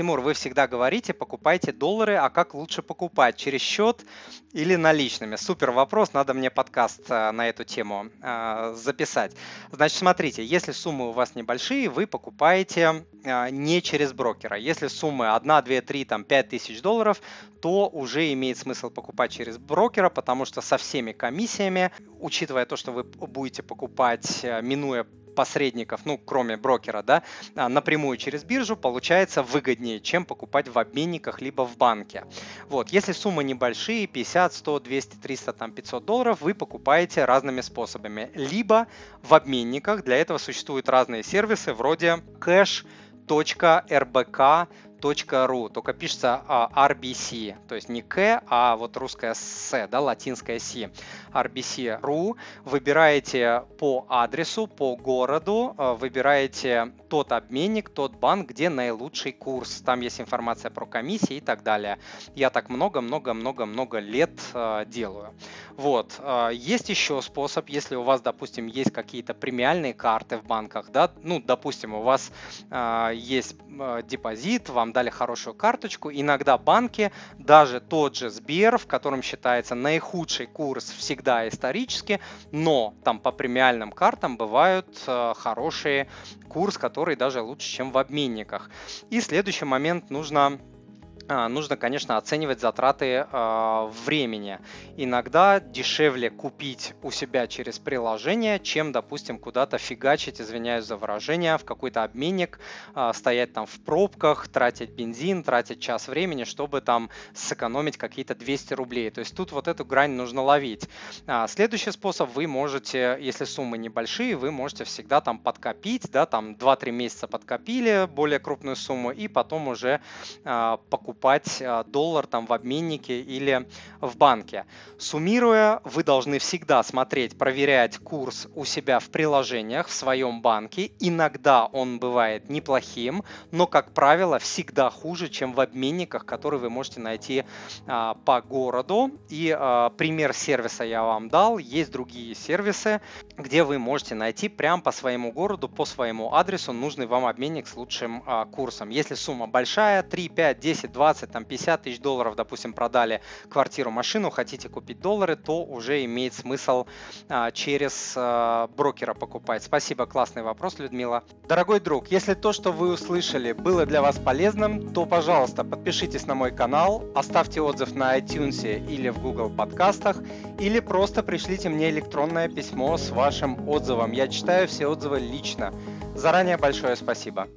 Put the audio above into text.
Тимур, вы всегда говорите, покупайте доллары, а как лучше покупать? Через счет или наличными? Супер вопрос, надо мне подкаст э, на эту тему э, записать. Значит, смотрите, если суммы у вас небольшие, вы покупаете э, не через брокера. Если суммы 1, 2, 3, там 5 тысяч долларов, то уже имеет смысл покупать через брокера, потому что со всеми комиссиями, учитывая то, что вы будете покупать, минуя посредников, ну, кроме брокера, да, а, напрямую через биржу, получается выгоднее, чем покупать в обменниках либо в банке. Вот, если суммы небольшие, 50, 100, 200, 300, там 500 долларов, вы покупаете разными способами. Либо в обменниках, для этого существуют разные сервисы вроде cash.rbk .ru, только пишется а, RBC, то есть не К, а вот русская С, да, латинская С, RBC.ru. Выбираете по адресу, по городу, а, выбираете тот обменник, тот банк, где наилучший курс. Там есть информация про комиссии и так далее. Я так много-много-много-много лет э, делаю. Вот. Э, есть еще способ, если у вас, допустим, есть какие-то премиальные карты в банках, да, ну, допустим, у вас э, есть э, депозит, вам вам дали хорошую карточку. Иногда банки, даже тот же Сбер, в котором считается наихудший курс всегда исторически, но там по премиальным картам бывают э, хорошие курс, который даже лучше, чем в обменниках. И следующий момент нужно нужно, конечно, оценивать затраты э, времени. Иногда дешевле купить у себя через приложение, чем, допустим, куда-то фигачить, извиняюсь за выражение, в какой-то обменник, э, стоять там в пробках, тратить бензин, тратить час времени, чтобы там сэкономить какие-то 200 рублей. То есть тут вот эту грань нужно ловить. А, следующий способ, вы можете, если суммы небольшие, вы можете всегда там подкопить, да, там 2-3 месяца подкопили более крупную сумму и потом уже э, покупать покупать а, доллар там в обменнике или в банке. Суммируя, вы должны всегда смотреть, проверять курс у себя в приложениях в своем банке. Иногда он бывает неплохим, но, как правило, всегда хуже, чем в обменниках, которые вы можете найти а, по городу. И а, пример сервиса я вам дал. Есть другие сервисы, где вы можете найти прямо по своему городу, по своему адресу нужный вам обменник с лучшим а, курсом. Если сумма большая, 3, 5, 10, 20 20, там 50 тысяч долларов, допустим, продали квартиру, машину, хотите купить доллары, то уже имеет смысл а, через а, брокера покупать. Спасибо, классный вопрос, Людмила. Дорогой друг, если то, что вы услышали, было для вас полезным, то, пожалуйста, подпишитесь на мой канал, оставьте отзыв на iTunes или в Google подкастах, или просто пришлите мне электронное письмо с вашим отзывом. Я читаю все отзывы лично. Заранее большое спасибо.